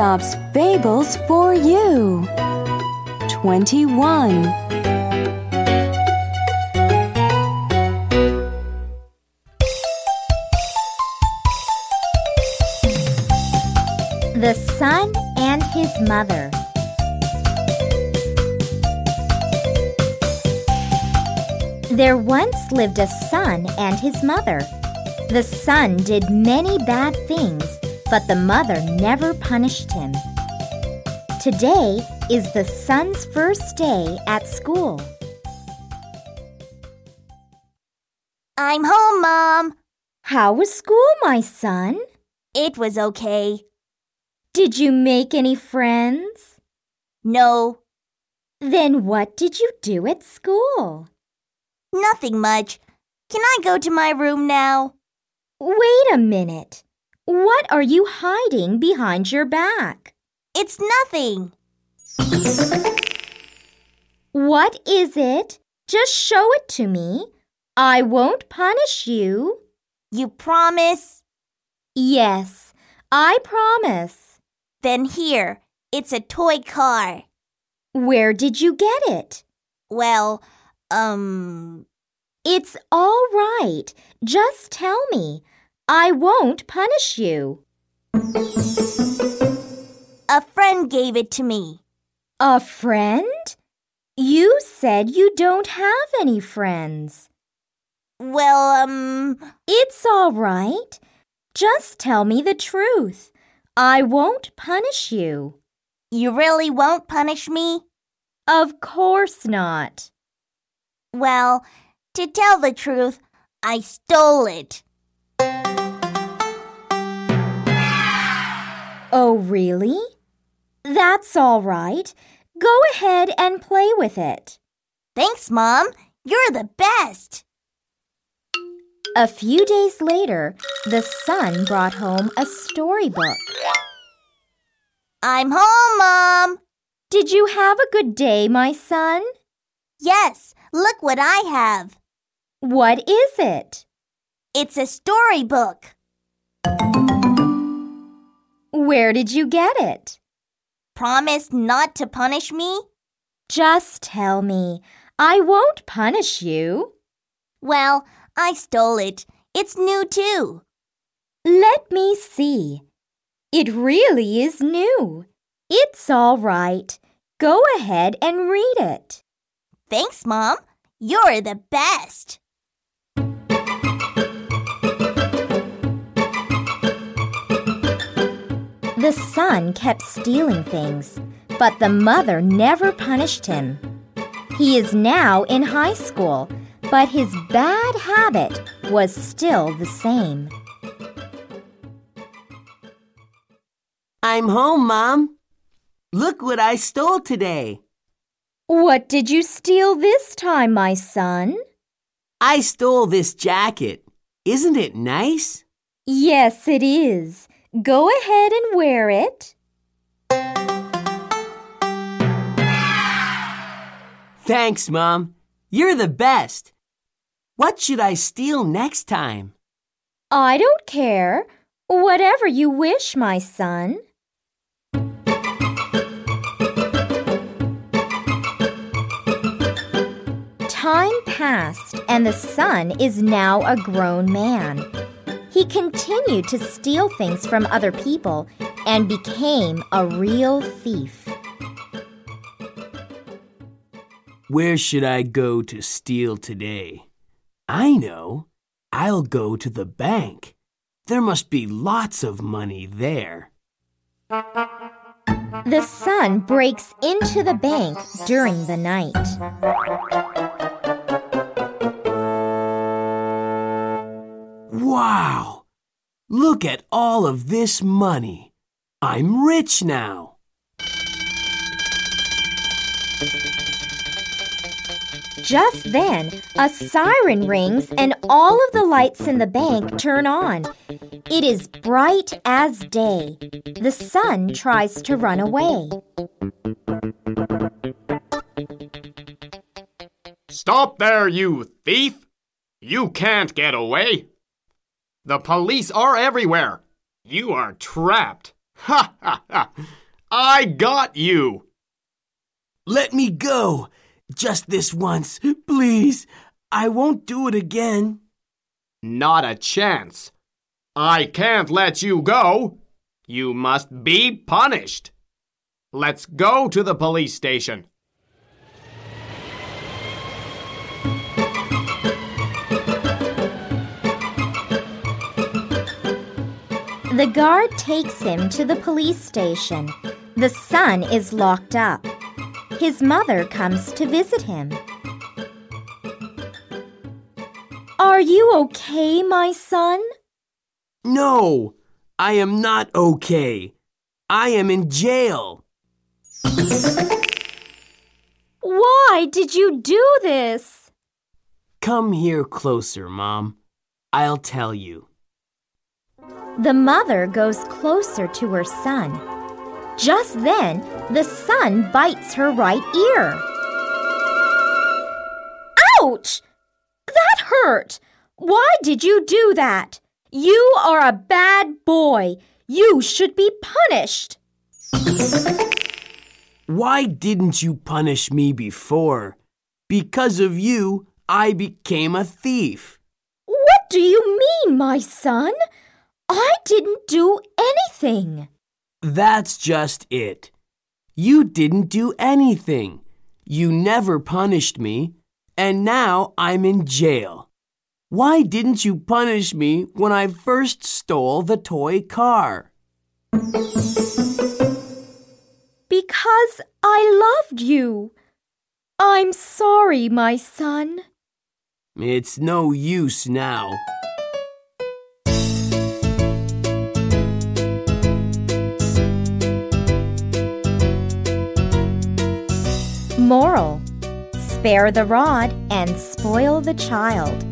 Aesop's Fables for you. 21. The Son and His Mother. There once lived a son and his mother. The son did many bad things, but the mother never punished him. Today is the son's first day at school. I'm home, Mom. How was school, my son? It was okay. Did you make any friends? No, Then what did you do at school? nothing much. Can I go to my room now? Wait a minute. What are you hiding behind your back? It's nothing. What is it? Just show it to me. I won't punish you. You promise? Yes, I promise. Then here, it's a toy car. Where did you get it? Well, um, It's all right. Just tell me. I won't punish you. a friend gave it to me. A friend? You said you don't have any friends. Well, um, It's all right. Just tell me the truth. I won't punish you. you really won't punish me? Of course not. Well, to tell the truth, I stole it. Oh, really? That's all right. Go ahead and play with it. Thanks, Mom. You're the best. A few days later, the son brought home a storybook. I'm home, Mom. Did you have a good day, my son? Yes, look what I have. What is it? It's a storybook. Where did you get it? Promise not to punish me? Just tell me. I won't punish you. Well, I stole it. It's new too. Let me see. It really is new. It's all right. Go ahead and read it. Thanks, Mom. You're the best. The son kept stealing things, but the mother never punished him. He is now in high school, but his bad habit was still the same. I'm home, Mom. Look what I stole today. What did you steal this time, my son? I stole this jacket. Isn't it nice? Yes, it is. Go ahead and wear it. Thanks, Mom. You're the best. What should I steal next time? I don't care. Whatever you wish, my son. Time passed, and the son is now a grown man. He continued to steal things from other people and became a real thief. Where should I go to steal today? I know. I'll go to the bank. There must be lots of money there. The son breaks into the bank during the night. Wow! Look at all of this money. I'm rich now. Just then, a siren rings and all of the lights in the bank turn on. It is bright as day. The son tries to run away. Stop there, you thief! You can't get away! The police are everywhere! You are trapped! Ha ha ha! I got you! Let me go. Just this once, please. I won't do it again. Not a chance. I can't let you go. You must be punished. Let's go to the police station. The guard takes him to the police station. The son is locked up. His mother comes to visit him. Are you okay, my son? No, I am not okay. I am in jail. Why did you do this? Come here closer, Mom. I'll tell you. The mother goes closer to her son. Just then, the son bites her right ear. Ouch! That hurt! Why did you do that? You are a bad boy. You should be punished. Why didn't you punish me before? Because of you, I became a thief. What do you mean, my son? I didn't do anything. That's just it. You didn't do anything. You never punished me, and now I'm in jail. Why didn't you punish me when I first stole the toy car? Because I loved you. I'm sorry, my son. It's no use now. Spare the rod and spoil the child.